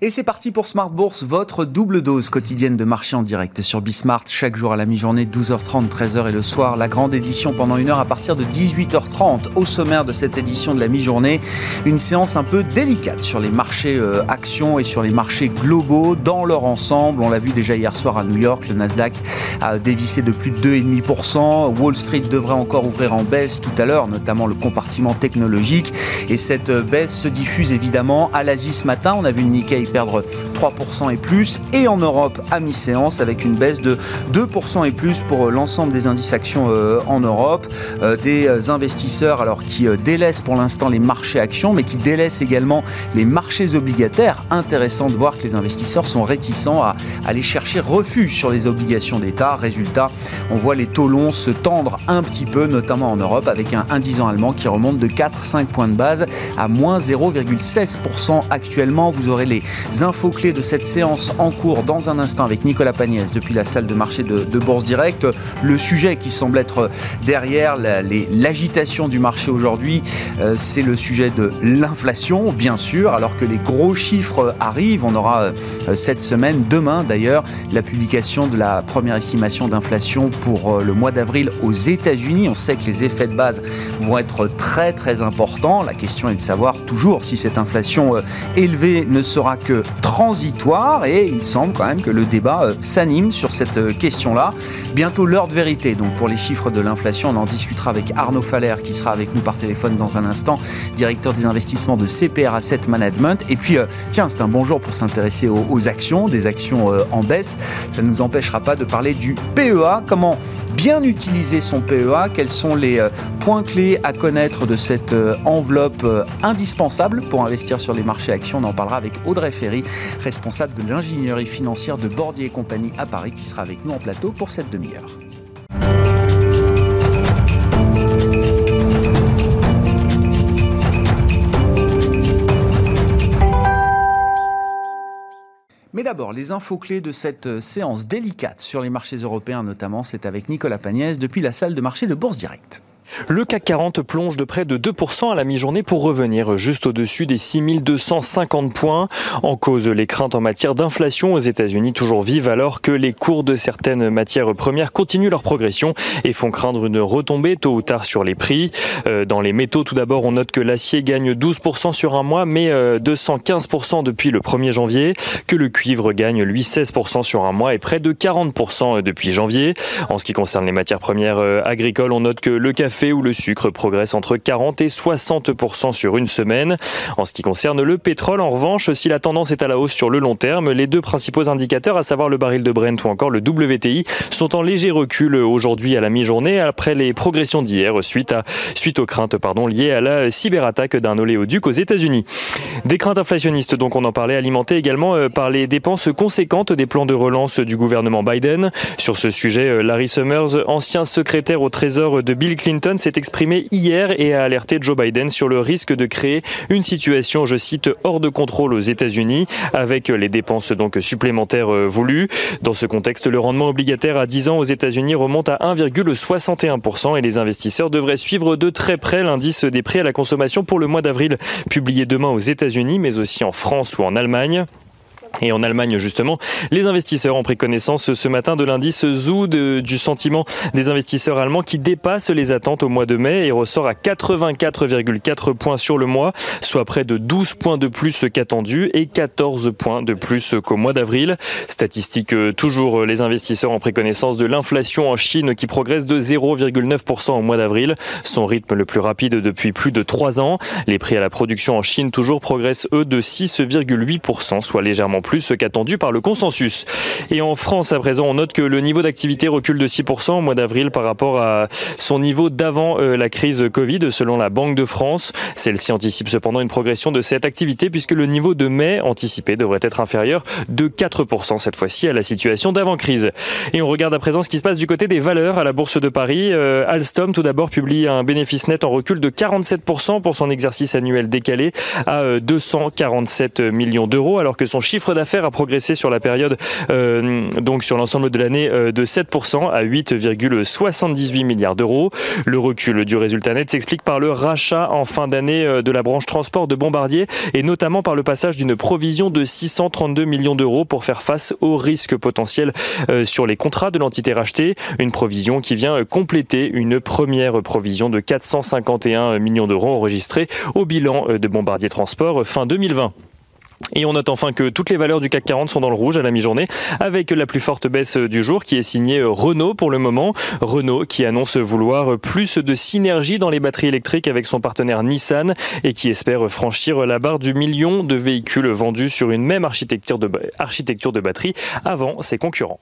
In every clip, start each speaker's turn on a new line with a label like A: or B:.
A: Et c'est parti pour Smart Bourse, votre double dose quotidienne de marché en direct sur Bismart, chaque jour à la mi-journée, 12h30, 13h et le soir. La grande édition pendant une heure à partir de 18h30. Au sommaire de cette édition de la mi-journée, une séance un peu délicate sur les marchés euh, actions et sur les marchés globaux dans leur ensemble. On l'a vu déjà hier soir à New York, le Nasdaq a dévissé de plus de 2,5%. Wall Street devrait encore ouvrir en baisse tout à l'heure, notamment le compartiment technologique. Et cette euh, baisse se diffuse évidemment à l'Asie ce matin. On a vu une Nikkei perdre 3% et plus, et en Europe à mi-séance avec une baisse de 2% et plus pour l'ensemble des indices actions euh, en Europe. Euh, des investisseurs alors qui euh, délaissent pour l'instant les marchés actions, mais qui délaissent également les marchés obligataires. Intéressant de voir que les investisseurs sont réticents à aller chercher refuge sur les obligations d'État. Résultat, on voit les taux longs se tendre un petit peu, notamment en Europe, avec un 1 ans allemand qui remonte de 4-5 points de base à moins 0,16% actuellement. Vous aurez les infos clés de cette séance en cours dans un instant avec Nicolas Pagnès depuis la salle de marché de, Bourse Direct. Le sujet qui semble être derrière l'agitation du marché aujourd'hui, euh, c'est le sujet de l'inflation, bien sûr, alors que les gros chiffres arrivent. On aura euh, cette semaine, demain d'ailleurs, la publication de la première estimation d'inflation pour euh, le mois d'avril aux États-Unis. On sait que les effets de base vont être très très importants. La question est de savoir toujours si cette inflation élevée ne sera que transitoire et il semble quand même que le débat euh, s'anime sur cette euh, question-là. Bientôt l'heure de vérité, donc pour les chiffres de l'inflation, on en discutera avec Arnaud Faller qui sera avec nous par téléphone dans un instant, directeur des investissements de CPR Asset Management. Et puis, euh, tiens, c'est un bon jour pour s'intéresser aux, actions, des actions en baisse. Ça ne nous empêchera pas de parler du PEA. Comment bien utiliser son PEA Quels sont les points clés à connaître de cette enveloppe indispensable pour investir sur les marchés actions? On en parlera avec Audrey Ferry, responsable de l'ingénierie financière de Bordier et compagnie à Paris, qui sera avec nous en plateau pour cette demi-heure. Mais d'abord, les infos clés de cette euh, séance délicate sur les marchés européens notamment, c'est avec Nicolas Pagnès depuis la salle de marché de Bourse Directe.
B: Le CAC 40 plonge de près de 2% à la mi-journée pour revenir juste au-dessus des 6250 points. En cause, les craintes en matière d'inflation aux États-Unis toujours vives alors que les cours de certaines matières premières continuent leur progression et font craindre une retombée tôt ou tard sur les prix. Euh, dans les métaux, tout d'abord, on note que l'acier gagne 12% sur un mois, mais 215% euh, depuis le 1er janvier, que le cuivre gagne lui 16% sur un mois et près de 40% depuis janvier. En ce qui concerne les matières premières euh, agricoles, on note que le café café le sucre progresse entre 40 et 60 sur une semaine. En ce qui concerne le pétrole, en revanche, si la tendance est à la hausse sur le long terme, les deux principaux indicateurs, à savoir le baril de Brent ou encore le WTI, sont en léger recul aujourd'hui à la mi-journée après les progressions d'hier suite, suite aux craintes liées à la cyberattaque d'un oléoduc aux États-Unis. Des craintes inflationnistes, donc on en parlait, alimentées également euh, par les dépenses conséquentes des plans de relance du gouvernement Biden. Sur ce sujet, euh, Larry Summers, ancien secrétaire au Trésor de Bill Clinton, s'est exprimé hier et a alerté Joe Biden sur le risque de créer une situation, je cite, hors de contrôle aux États-Unis, avec les dépenses donc supplémentaires euh, voulues. Dans ce contexte, le rendement obligataire à 10 ans aux États-Unis remonte à 1,61% et les investisseurs devraient suivre de très près l'indice des prix à la consommation pour le mois d'avril, publié demain aux États-Unis, mais aussi en France ou en Allemagne. Et en Allemagne, justement, les investisseurs ont pris connaissance ce matin de l'indice ZOO du sentiment des investisseurs allemands qui dépasse les attentes au mois de mai et ressort à 84,4 points sur le mois, soit près de 12 points de plus qu'attendu et 14 points de plus qu'au mois d'avril. Statistique euh, toujours, les investisseurs ont pris connaissance de l'inflation en Chine qui progresse de 0,9% au mois d'avril, son rythme le plus rapide depuis plus de 3 ans. Les prix à la production en Chine toujours progressent eux de 6,8%, soit légèrement plus qu'attendu par le consensus. Et en France, à présent, on note que le niveau d'activité recule de 6% au mois d'avril par rapport à son niveau d'avant euh, la crise Covid, selon la Banque de France. Celle-ci anticipe cependant une progression de cette activité puisque le niveau de mai anticipé devrait être inférieur de 4% cette fois-ci à la situation d'avant-crise. Et on regarde à présent ce qui se passe du côté des valeurs à la Bourse de Paris. Euh, Alstom, tout d'abord, publie un bénéfice net en recul de 47% pour son exercice annuel décalé à 247 euh, millions d'euros alors que son chiffre d'affaires a progressé sur la période, donc sur l'ensemble de l'année, de 7% à 8,78 milliards d'euros. Le recul du résultat net s'explique par le rachat en fin d'année de la branche transport de Bombardier et notamment par le passage d'une provision de 632 millions d'euros pour faire face aux risques potentiels sur les contrats de l'entité rachetée. Une provision qui vient compléter une première provision de 451 millions d'euros enregistrée au bilan de Bombardier Transport fin 2020. Et on note enfin que toutes les valeurs du CAC 40 sont dans le rouge à la mi-journée, avec la plus forte baisse du jour qui est signée Renault pour le moment. Renault qui annonce vouloir plus de synergie dans les batteries électriques avec son partenaire Nissan et qui espère franchir la barre du million de véhicules vendus sur une même architecture de, batterie avant ses concurrents.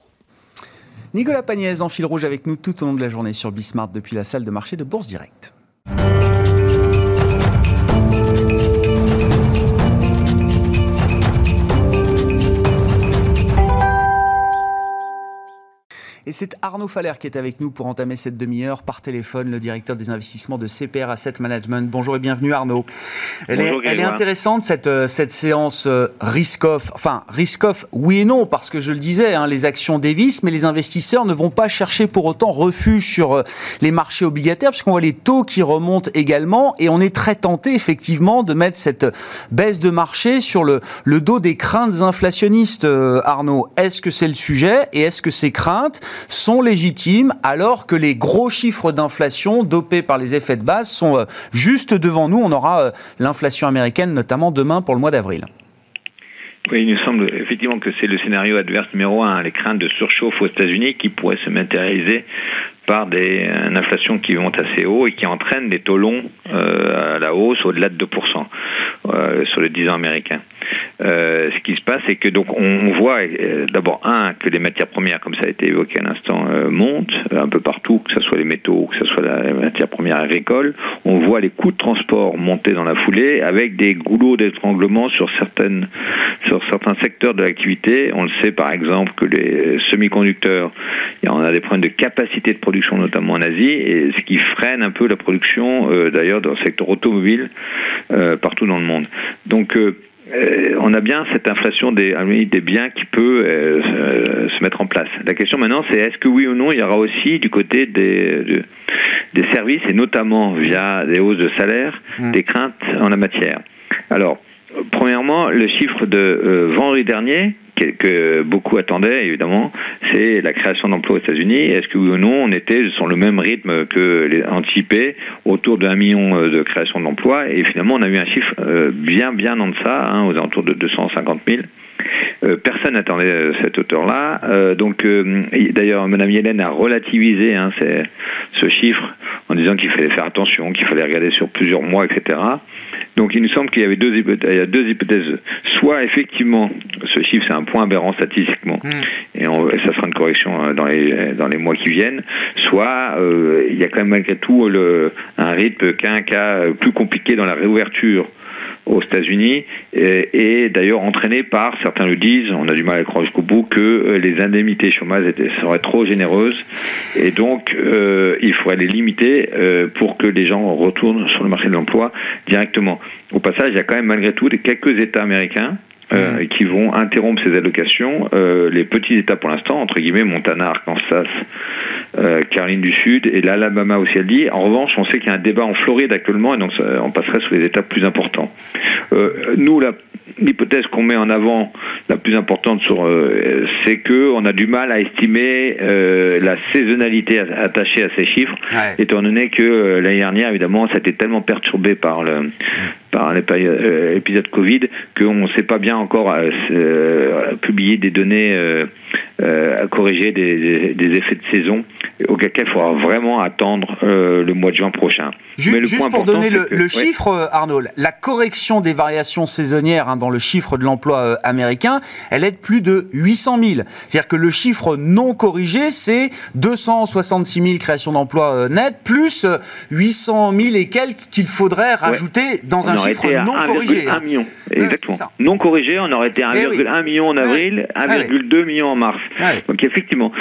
A: Nicolas Pagnès en fil rouge avec nous tout au long de la journée sur Bismart depuis la salle de marché de Bourse Directe. Et c'est Arnaud Faller qui est avec nous pour entamer cette demi-heure par téléphone, le directeur des investissements de CPR Asset Management. Bonjour et bienvenue Arnaud. Elle, est, elle est, intéressante cette, euh, cette séance euh, risk-off. Enfin, risk-off, oui et non, parce que je le disais, hein, les actions dévissent, mais les investisseurs ne vont pas chercher pour autant refuge sur euh, les marchés obligataires, puisqu'on voit les taux qui remontent également, et on est très tenté effectivement de mettre cette baisse de marché sur le, le dos des craintes inflationnistes, Arnaud. Est-ce que c'est le sujet? Et est-ce que ces craintes sont légitimes alors que les gros chiffres d'inflation dopés par les effets de base sont euh, juste devant nous. On aura euh, l'inflation américaine notamment demain pour le mois d'avril.
C: Oui, il nous semble effectivement que c'est le scénario adverse numéro un, les craintes de surchauffe aux États-Unis qui pourraient se matérialiser par des, une inflation qui monte assez haut et qui entraîne des taux longs euh, à la hausse au-delà de 2% euh, sur les 10 ans américains. Euh, ce qui se passe, c'est que donc on, voit euh, d'abord un que les matières premières, comme ça a été évoqué à l'instant, euh, montent un peu partout, que ce soit les métaux, que ce soit la matière première agricole. On voit les coûts de transport monter dans la foulée, avec des goulots d'étranglement sur certaines sur certains secteurs de l'activité. On le sait par exemple que les semi-conducteurs, on a des problèmes de capacité de production notamment en Asie, et ce qui freine un peu la production d'ailleurs dans le secteur automobile partout dans le monde. Donc euh, on a bien cette inflation des, des biens qui peut euh, se mettre en place. La question maintenant, c'est est-ce que oui ou non, il y aura aussi du côté des, des services, et notamment via des hausses de salaire, mmh. des craintes en la matière. Alors, premièrement, le chiffre de euh, vendredi dernier, que, beaucoup attendaient, évidemment, c'est la création d'emplois aux États-Unis. Est-ce que oui ou non, on était sur le même rythme que les anticipés, autour d'un million euh, de création d'emplois, et finalement, on a eu un chiffre euh, bien, bien en deçà, hein, aux alentours de 250 000. Euh, personne n'attendait cette hauteur-là. donc, d'ailleurs, Mme Yellen a relativisé hein, ce chiffre en disant qu'il fallait faire attention, qu'il fallait regarder sur plusieurs mois, etc. Donc il nous semble qu'il y avait deux hypothèses, deux hypothèses. Soit effectivement, ce chiffre c'est un point aberrant statistiquement, hmm. et, ça sera une correction euh, dans les dans les mois qui viennent. Soit euh, il y a quand même malgré tout le, un rythme qu'un cas plus compliqué dans la réouverture aux États-Unis et, d'ailleurs entraîné par, certains le disent, on a du mal à croire jusqu'au bout, que euh, les indemnités chômage seraient trop généreuses et donc euh, il faudrait les limiter euh, pour que les gens retournent sur le marché de l'emploi directement. Au passage, il y a quand même malgré tout quelques États américains euh, qui vont interrompre ces allocations. Euh, les petits États pour l'instant, entre guillemets, Montana, Arkansas, euh, Caroline du Sud et l'Alabama aussi, elle dit. En revanche, on sait qu'il y a un débat en Floride actuellement et donc on passerait sur les États plus importants. Euh, nous, la l'hypothèse qu'on met en avant, la plus importante, sur, euh, c'est que on a du mal à estimer euh, la saisonnalité attachée à ces chiffres, étant donné que l'année dernière, évidemment, ça a été tellement perturbé par le par l'épisode Covid qu'on ne sait pas bien encore publier des données à corriger des, des, effets de saison, auquel cas il faudra vraiment attendre le mois de juin prochain.
A: Juste, pour donner le, chiffre, Arnaud, la correction des variations saisonnières hein, dans le chiffre de l'emploi euh, américain, elle est de plus de 800 000. C'est-à-dire que le chiffre non corrigé, c'est 266 000 créations d'emplois euh, nettes, plus 800 000 et quelques qu'il faudrait rajouter dans un chiffre non corrigé.
C: 1 million, exactement. non corrigé, on aurait été 1,1 eh million en avril, 1,2 million en mars. Donc effectivement,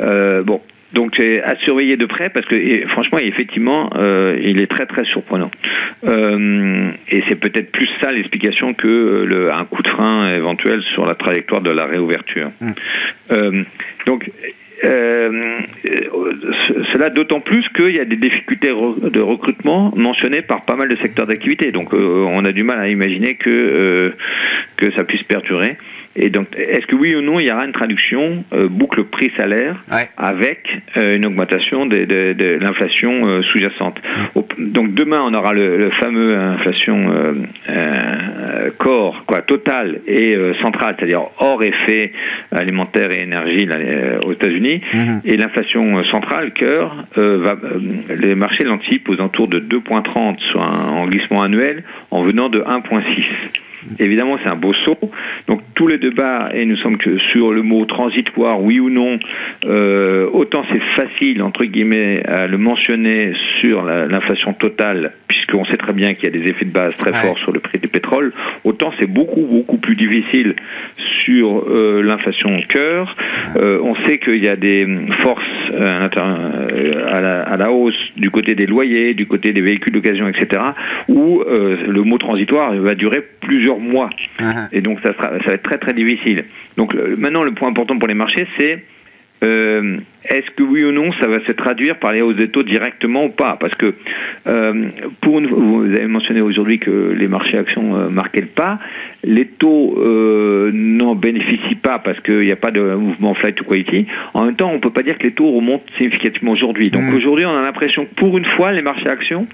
C: euh, bon, Donc c'est à surveiller de près parce que franchement, effectivement, euh, il est très très surprenant. Euh, et c'est peut-être plus ça l'explication que le, un coup de frein éventuel sur la trajectoire de la réouverture. Mmh. donc euh, cela d'autant plus qu'il y a des difficultés de recrutement mentionnées par pas mal de secteurs d'activité. Donc euh, on a du mal à imaginer que, euh, que ça puisse perdurer. Et donc, est-ce que oui ou non, il y aura une traduction euh, boucle prix-salaire avec euh, une augmentation de, de, de l'inflation euh, sous-jacente Donc demain, on aura le, le fameux inflation corps, quoi, total et centrale, c'est-à-dire hors effet alimentaire et énergie là, aux États-Unis, mhm. et l'inflation centrale, cœur, va, les marchés l'anticipent aux alentours de 2,30 soit en glissement annuel, en venant de 1,6. Évidemment, c'est un beau saut. Donc tous les débats, et nous sommes que sur le mot transitoire, oui ou non, euh, autant c'est facile, entre guillemets, à le mentionner sur l'inflation totale, puisqu'on sait très bien qu'il y a des effets de base très forts sur le prix du pétrole, autant c'est beaucoup, beaucoup plus difficile sur euh, l'inflation cœur. Euh, on sait qu'il y a des forces euh, à la, à, la, hausse du côté des loyers, du côté des véhicules d'occasion, etc., où le mot transitoire va durer plusieurs mois. Uh-huh. Et donc ça, sera, ça va être très très difficile. Donc maintenant le point important pour les marchés, c'est euh, est-ce que oui ou non ça va se traduire par les hausses des taux directement ou pas? Parce que euh, pour vous avez mentionné aujourd'hui que les marchés actions euh, marquaient le pas, les taux n'en bénéficient pas parce qu'il n'y a pas de mouvement flight to quality. En même temps, on ne peut pas dire que les taux remontent significativement aujourd'hui. Donc mmh. aujourd'hui, on a l'impression que pour une fois, les marchés actions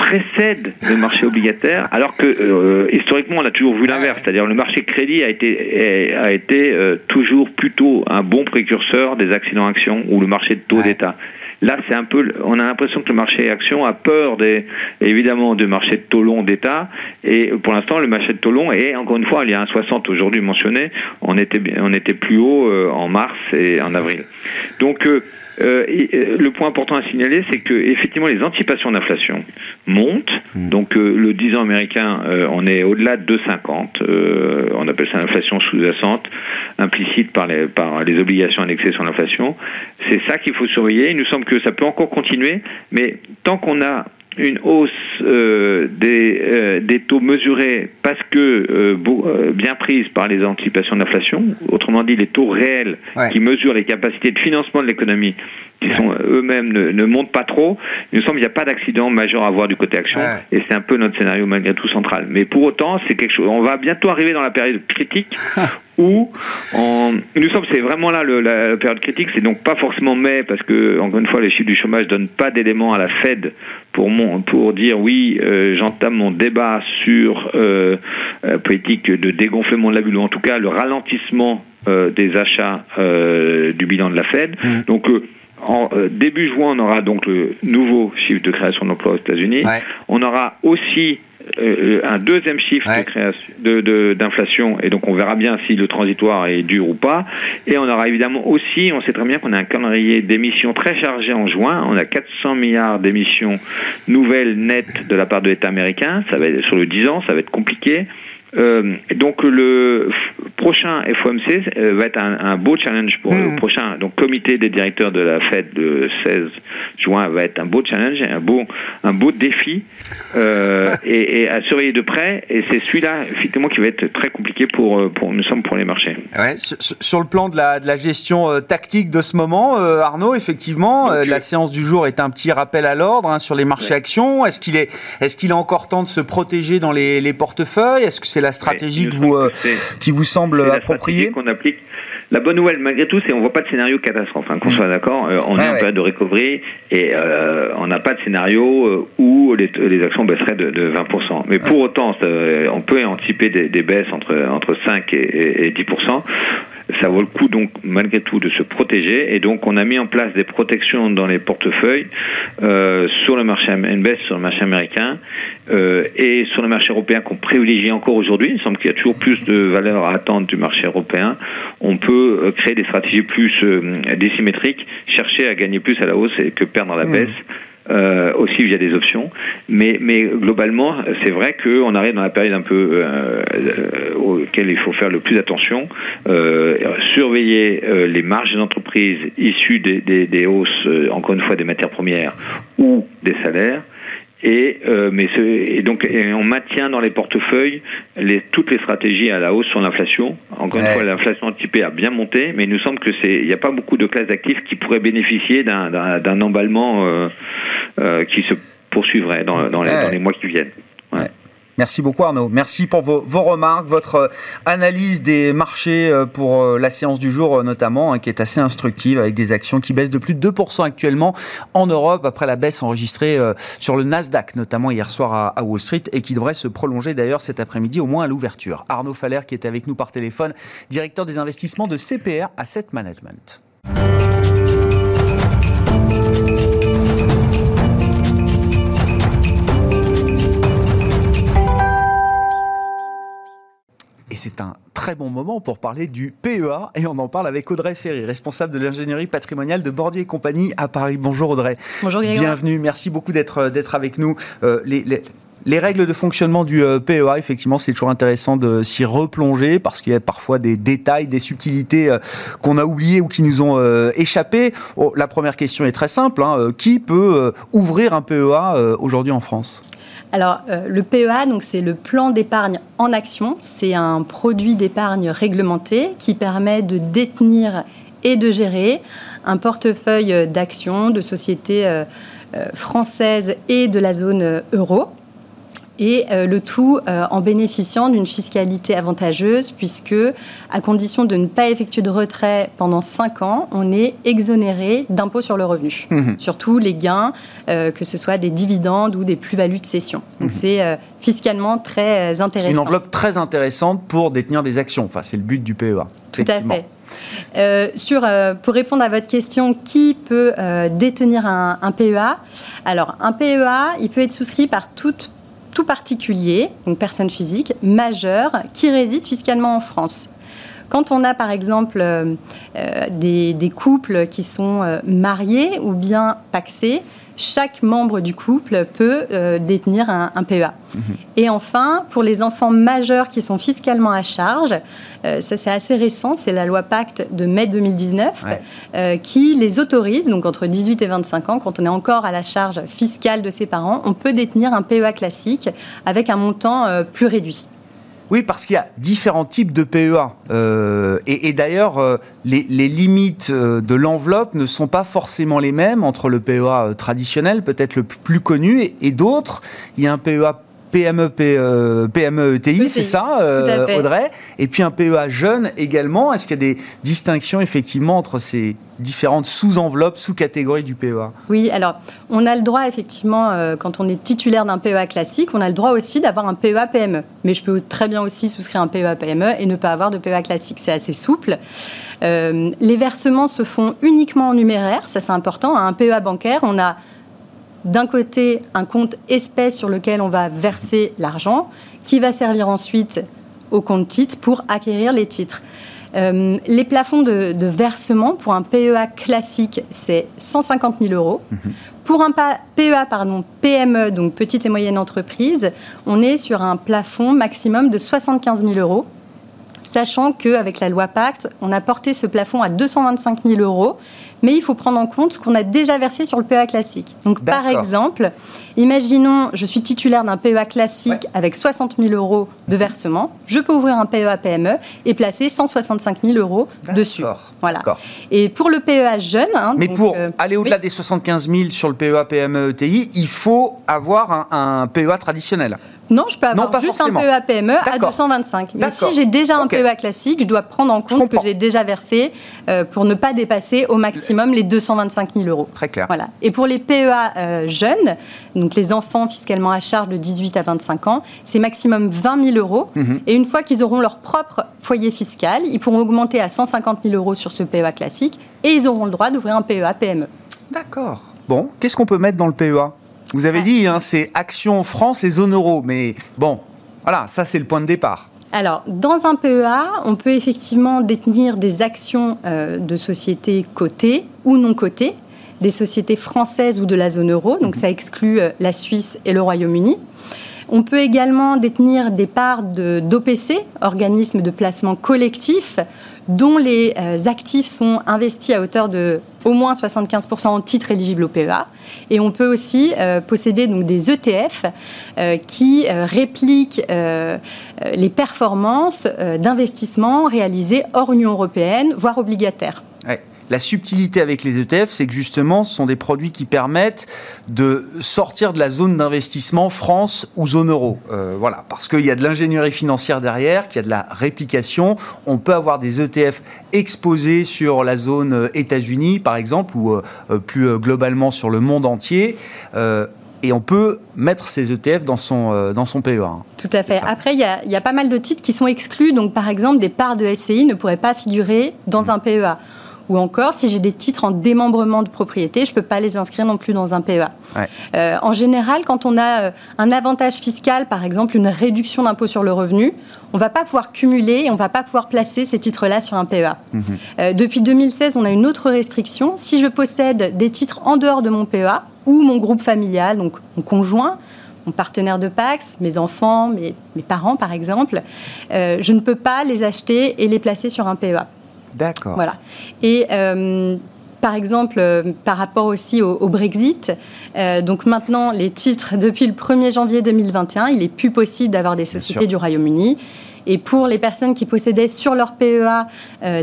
C: précède le marché obligataire, alors que euh, historiquement on a toujours vu l'inverse, c'est-à-dire le marché crédit a été a été euh, toujours plutôt un bon précurseur des accidents actions ou le marché de taux d'État. Là, c'est un peu, on a l'impression que le marché action a peur des, évidemment, du marché de taux long d'État. Et pour l'instant, le marché de taux long est, encore une fois, il y a un 60 aujourd'hui mentionné. On était, on était plus haut euh, en mars et en avril. Donc, euh, euh, le point important à signaler, c'est que effectivement les anticipations d'inflation montent. Mmh. Donc euh, le 10 ans américain, on est au-delà de 2,50. on appelle ça l'inflation sous-jacente, implicite par les, par les obligations annexées sur l'inflation. C'est ça qu'il faut surveiller. Il nous semble que ça peut encore continuer, mais tant qu'on a une hausse euh, des, euh, des, taux mesurés parce que euh, bien prise par les anticipations d'inflation, autrement dit les taux réels qui mesurent les capacités de financement de l'économie qui sont eux-mêmes ne, montent pas trop. Il nous semble qu'il n'y a pas d'accident majeur à voir du côté action et c'est un peu notre scénario malgré tout central. Mais pour autant, c'est quelque chose. On va bientôt arriver dans la période critique où on, nous sommes, c'est vraiment là le, la période critique. C'est donc pas forcément mai parce que encore une fois, les chiffres du chômage donnent pas d'éléments à la Fed pour mon, pour dire oui, euh, j'entame mon débat sur euh, euh, politique de dégonflement de la bulle ou en tout cas le ralentissement euh, des achats du bilan de la Fed. Mmh. Donc en début juin, on aura donc le nouveau chiffre de création d'emplois aux États-Unis. On aura aussi euh, un deuxième chiffre de d'inflation et donc on verra bien si le transitoire est dur ou pas. Et on aura évidemment aussi, on sait très bien qu'on a un calendrier d'émissions très chargé en juin. On a 400 milliards d'émissions nouvelles nettes de la part de l'État américain. Ça va être sur le 10 ans, ça va être compliqué. Euh, donc le prochain FOMC euh, va être un, beau challenge pour le hmm. prochain donc comité des directeurs de la Fed le 16 juin va être un beau challenge, un beau un beau défi euh, et, à surveiller de près. Et c'est celui-là effectivement qui va être très compliqué pour pour nous sommes pour les marchés.
A: Ouais, sur, le plan de la de la gestion tactique de ce moment, Arnaud, effectivement, la séance du jour est un petit rappel à l'ordre hein, sur les marchés actions. Est-ce qu'il est est-ce qu'il est encore temps de se protéger dans les, les portefeuilles? Est-ce que c'est la stratégie vous, euh, qui vous semble appropriée.
C: qu'on applique la bonne nouvelle, malgré tout, c'est qu'on voit pas de scénario catastrophe. Hein, qu'on mmh. soit d'accord, euh, on est en période de recovery et euh, on n'a pas de scénario où les, les actions baisseraient de, de 20%. Mais pour autant, on peut anticiper des, des, baisses entre entre 5 et, et 10% ça vaut le coup donc malgré tout de se protéger et donc on a mis en place des protections dans les portefeuilles euh, sur le marché NBS, sur le marché américain euh, et sur le marché européen qu'on privilégie encore aujourd'hui. Il semble qu'il y a toujours plus de valeur à attendre du marché européen. On peut euh, créer des stratégies plus euh, désymétriques, chercher à gagner plus à la hausse et que perdre à la mmh. baisse. euh, aussi via des options. Mais, mais globalement, c'est vrai qu'on arrive dans la période un peu euh, euh, auquel il faut faire le plus attention, surveiller les marges des entreprises issues des, des, des hausses, encore une fois, des matières premières ou des salaires et, euh, mais ce, et donc on maintient dans les portefeuilles les, toutes les stratégies à la hausse sur l'inflation. Encore une fois, l'inflation anticipée a bien monté, mais il nous semble que c'est il n'y a pas beaucoup de classes d'actifs qui pourraient bénéficier d'un emballement euh, euh, qui se poursuivrait dans, dans, les, dans les mois qui viennent.
A: Merci beaucoup Arnaud. Merci pour vos, remarques, votre euh, analyse des marchés euh, pour euh, la séance du jour notamment, hein, qui est assez instructive avec des actions qui baissent de plus de 2% actuellement en Europe après la baisse enregistrée sur le Nasdaq, notamment hier soir à Wall Street et qui devrait se prolonger d'ailleurs cet après-midi au moins à l'ouverture. Arnaud Faller qui est avec nous par téléphone, directeur des investissements de CPR Asset Management. Et c'est un très bon moment pour parler du PEA et on en parle avec Audrey Ferry, responsable de l'ingénierie patrimoniale de Bordier et compagnie à Paris. Bonjour Audrey.
D: Bonjour Grégoire.
A: Bienvenue, merci beaucoup d'être euh, avec nous. Euh, les, les, règles de fonctionnement du euh, PEA, effectivement, c'est toujours intéressant de s'y replonger parce qu'il y a parfois des détails, des subtilités qu'on a oubliées ou qui nous ont échappé. Oh, la première question est très simple. Hein. Qui peut ouvrir un PEA aujourd'hui en France?
D: Alors, euh, le PEA, donc c'est le plan d'épargne en action. C'est un produit d'épargne réglementé qui permet de détenir et de gérer un portefeuille d'actions de sociétés euh, euh, françaises et de la zone euro et euh, le tout euh, en bénéficiant d'une fiscalité avantageuse puisque, à condition de ne pas effectuer de retrait pendant 5 ans, on est exonéré d'impôt sur le revenu, mmh. surtout les gains, euh, que ce soit des dividendes ou des plus-values de cession. Donc mmh. c'est fiscalement très intéressant.
A: Une enveloppe très intéressante pour détenir des actions, enfin, c'est le but du PEA.
D: Tout à fait. sur, pour répondre à votre question, qui peut détenir un, un, PEA Alors, un PEA, il peut être souscrit par toute particulier, une personne physique majeure, qui réside fiscalement en France. Quand on a par exemple euh, euh, des, couples qui sont euh, mariés ou bien paxés, chaque membre du couple peut euh, détenir un, PEA. Mhm. Et enfin, pour les enfants majeurs qui sont fiscalement à charge, euh, ça c'est assez récent, c'est la loi Pacte de mai 2019 euh, qui les autorise, donc entre 18 et 25 ans, quand on est encore à la charge fiscale de ses parents, on peut détenir un PEA classique avec un montant plus réduit.
A: Oui, parce qu'il y a différents types de PEA. Euh, et, d'ailleurs, euh, les, limites euh, de l'enveloppe ne sont pas forcément les mêmes entre le PEA traditionnel, peut-être le plus connu, et, d'autres. Il y a un PEA PME, PME ETI, c'est ça, Audrey? Et puis un PEA jeune également. Est-ce qu'il y a des distinctions effectivement entre ces différentes sous-enveloppes, sous-catégories du PEA
D: Oui, alors on a le droit effectivement, euh, quand on est titulaire d'un PEA classique, on a le droit aussi d'avoir un PEA PME. Mais je peux très bien aussi souscrire un PEA PME et ne pas avoir de PEA classique. C'est assez souple. Euh, les versements se font uniquement en numéraire, ça c'est important. À un PEA bancaire, on a d'un côté un compte espèce sur lequel on va verser l'argent, qui va servir ensuite au compte titre pour acquérir les titres. Euh, les plafonds de, versement pour un PEA classique, c'est 150 000 euros. Mhm. Pour un PEA pardon, PME, donc petite et moyenne entreprise, on est sur un plafond maximum de 75 000 euros sachant qu'avec la loi Pacte, on a porté ce plafond à 225 000 euros, mais il faut prendre en compte ce qu'on a déjà versé sur le PEA classique. Donc, par exemple, imaginons, je suis titulaire d'un PEA classique avec 60 000 euros de versement, je peux ouvrir un PEA PME et placer 165 000 euros dessus. Voilà. Et pour le PEA jeune...
A: Hein, mais pour euh, aller au-delà des 75 000 sur le PEA PME ETI, il faut avoir un PEA traditionnel.
D: Non, je peux avoir juste un PEA PME à 225. Mais si j'ai déjà un PEA classique, je dois prendre en compte ce que j'ai déjà versé euh, pour ne pas dépasser au maximum les 225 000 euros.
A: Très clair.
D: Voilà. Et pour les PEA euh, jeunes, donc les enfants fiscalement à charge de 18 à 25 ans, c'est maximum 20 000 euros. Mhm. Et une fois qu'ils auront leur propre foyer fiscal, ils pourront augmenter à 150 000 euros sur ce PEA classique et ils auront le droit d'ouvrir un PEA PME.
A: D'accord. Bon, qu'est-ce qu'on peut mettre dans le PEA vous avez dit, hein, c'est Action France et zone euro. Mais bon, voilà, ça c'est le point de départ.
D: Alors, dans un PEA, on peut effectivement détenir des actions euh, de sociétés cotées ou non cotées. des sociétés françaises ou de la zone euro, donc ça exclut la Suisse et le Royaume-Uni. On peut également détenir des parts d'OPC, organismes de placement collectif, dont les euh, actifs sont investis à hauteur de au moins 75% en titres éligibles au PEA. Et on peut aussi euh, posséder des ETF euh, qui répliquent les performances d'investissement réalisés hors Union européenne, voire obligataires.
A: La subtilité avec les ETF, c'est que justement, ce sont des produits qui permettent de sortir de la zone d'investissement France ou zone euro. Euh, voilà, parce qu'il y a de l'ingénierie financière derrière, qu'il y a de la réplication. On peut avoir des ETF exposés sur la zone euh, États-Unis, par exemple, ou euh, plus globalement sur le monde entier et on peut mettre ces ETF dans son, dans son PEA.
D: Tout à fait. Après, il y, y, a pas mal de titres qui sont exclus. Donc, par exemple, des parts de SCI ne pourraient pas figurer dans mmh. un PEA. Ou encore, si j'ai des titres en démembrement de propriété, je ne peux pas les inscrire non plus dans un PEA. Euh, en général, quand on a euh, un avantage fiscal, par exemple une réduction d'impôt sur le revenu, on ne va pas pouvoir cumuler et on ne va pas pouvoir placer ces titres-là sur un PEA. Mhm. Euh, depuis 2016, on a une autre restriction. Si je possède des titres en dehors de mon PEA ou mon groupe familial, donc mon conjoint, mon partenaire de Pax, mes enfants, mes, mes parents par exemple, je ne peux pas les acheter et les placer sur un PEA.
A: D'accord.
D: Voilà. Et euh, par exemple, euh, par rapport aussi au, Brexit, euh, donc maintenant, les titres, depuis le 1er janvier 2021, il est plus possible d'avoir des sociétés du Royaume-Uni. Et pour les personnes qui possédaient sur leur PEA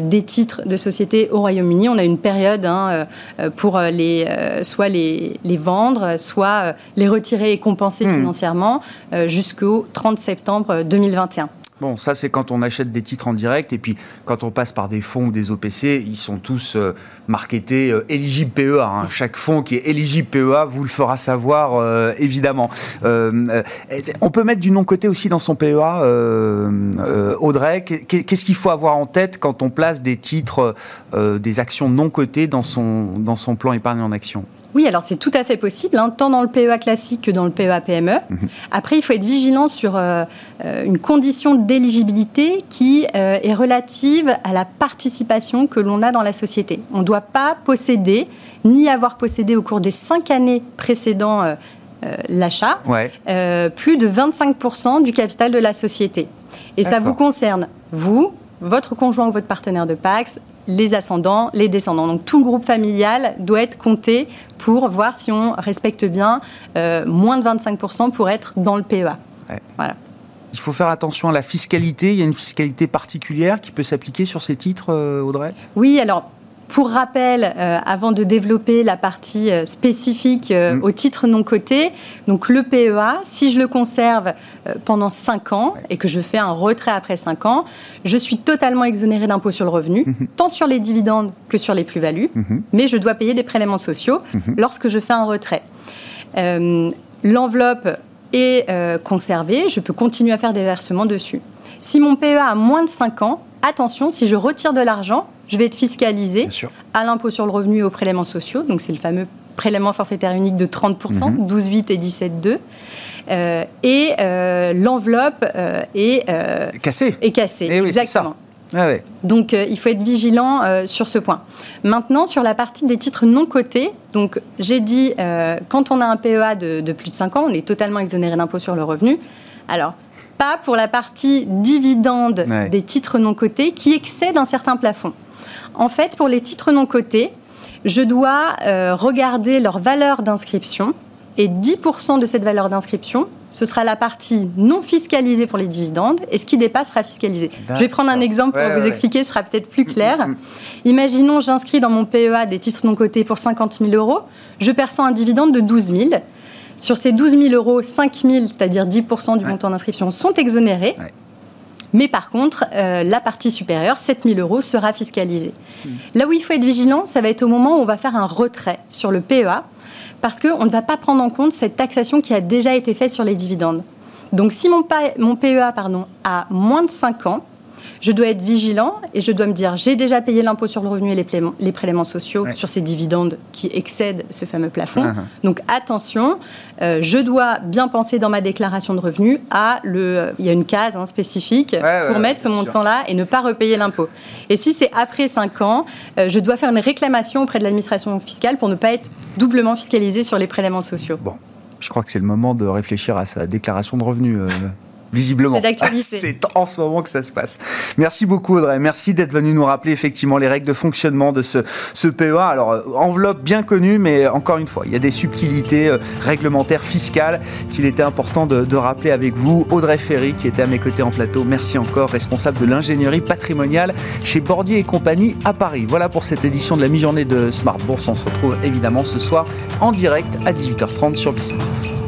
D: des titres de société au Royaume-Uni, on a une période hein, pour les, soit les, les, vendre, soit les retirer et compenser hmm. financièrement jusqu'au 30 septembre 2021.
A: Bon, ça c'est quand on achète des titres en direct et puis quand on passe par des fonds ou des OPC, ils sont tous euh, marketés euh, éligibles PEA. Hein. Chaque fonds qui est éligible PEA vous le fera savoir euh, évidemment. on peut mettre du non-côté aussi dans son PEA, Audrey. Qu'est-ce qu'il faut avoir en tête quand on place des titres, des actions non cotées dans son, dans son plan épargne en action
D: oui, alors c'est tout à fait possible, hein, tant dans le PEA classique que dans le PEA PME. Mhm. Après, il faut être vigilant sur euh, euh, une condition d'éligibilité qui euh, est relative à la participation que l'on a dans la société. On ne doit pas posséder, ni avoir possédé au cours des cinq années précédant l'achat, plus de 25% du capital de la société. Et ça vous concerne, vous, votre conjoint ou votre partenaire de Pax, les ascendants, les descendants. Donc tout le groupe familial doit être compté pour voir si on respecte bien euh, moins de 25% pour être dans le PEA.
A: Voilà. Il faut faire attention à la fiscalité. Il y a une fiscalité particulière qui peut s'appliquer sur ces titres, euh, Audrey?
D: Oui, alors pour rappel, euh, avant de développer la partie euh, spécifique euh, mm. au titre non coté, donc le PEA, si je le conserve pendant 5 ans et que je fais un retrait après 5 ans, je suis totalement exonéré d'impôt sur le revenu, mm-hmm. tant sur les dividendes que sur les plus-values, mm-hmm. mais je dois payer des prélèvements sociaux lorsque je fais un retrait. L'enveloppe est conservée, je peux continuer à faire des versements dessus. Si mon PEA a moins de 5 ans, attention, si je retire de l'argent, je vais être fiscalisé à l'impôt sur le revenu et aux prélèvements sociaux. Donc, c'est le fameux prélèvement forfaitaire unique de 30%, 12,8 et 17,2. Euh, et euh, l'enveloppe euh, est
A: cassée.
D: Est cassée, eh exactement. Ah donc il faut être vigilant sur ce point. Maintenant, sur la partie des titres non cotés, donc j'ai dit, quand on a un PEA de, plus de 5 ans, on est totalement exonéré d'impôt sur le revenu. Alors, pas pour la partie dividende des titres non cotés qui excède un certain plafond. En fait, pour les titres non cotés, je dois euh, regarder leur valeur d'inscription et 10% de cette valeur d'inscription, ce sera la partie non fiscalisée pour les dividendes et ce qui dépasse sera fiscalisé. Je vais prendre un exemple pour vous expliquer, ce sera peut-être plus clair. Imaginons, j'inscris dans mon PEA des titres non cotés pour 50 000 euros, je perçois un dividende de 12 000. Sur ces 12 000 euros, 5 000, c'est-à-dire 10% du montant d'inscription, sont exonérés. Mais par contre, euh, la partie supérieure, 7 000 euros, sera fiscalisée. Là où il faut être vigilant, ça va être au moment où on va faire un retrait sur le PEA, parce qu'on ne va pas prendre en compte cette taxation qui a déjà été faite sur les dividendes. Donc si mon, PEA pardon, a moins de 5 ans, je dois être vigilant et je dois me dire j'ai déjà payé l'impôt sur le revenu et les, les prélèvements sociaux sur ces dividendes qui excèdent ce fameux plafond. Uh-huh. Donc attention, euh, je dois bien penser dans ma déclaration de revenus à le. Il y a une case hein, spécifique pour mettre ce montant-là et ne pas repayer l'impôt. Et si c'est après 5 ans, euh, je dois faire une réclamation auprès de l'administration fiscale pour ne pas être doublement fiscalisé sur les prélèvements sociaux.
A: Bon, je crois que c'est le moment de réfléchir à sa déclaration de revenus. Euh, visiblement. C'est en ce moment que ça se passe. Merci beaucoup Audrey. Merci d'être venu nous rappeler effectivement les règles de fonctionnement de ce, ce PEA. Alors, euh, enveloppe bien connue, mais encore une fois, il y a des subtilités euh, réglementaires, fiscales qu'il était important de, de, rappeler avec vous. Audrey Ferry, qui était à mes côtés en plateau. Merci encore, responsable de l'ingénierie patrimoniale chez Bordier et compagnie à Paris. Voilà pour cette édition de la mi-journée de Smart Bourse. On se retrouve évidemment ce soir en direct à 18h30 sur Bismart.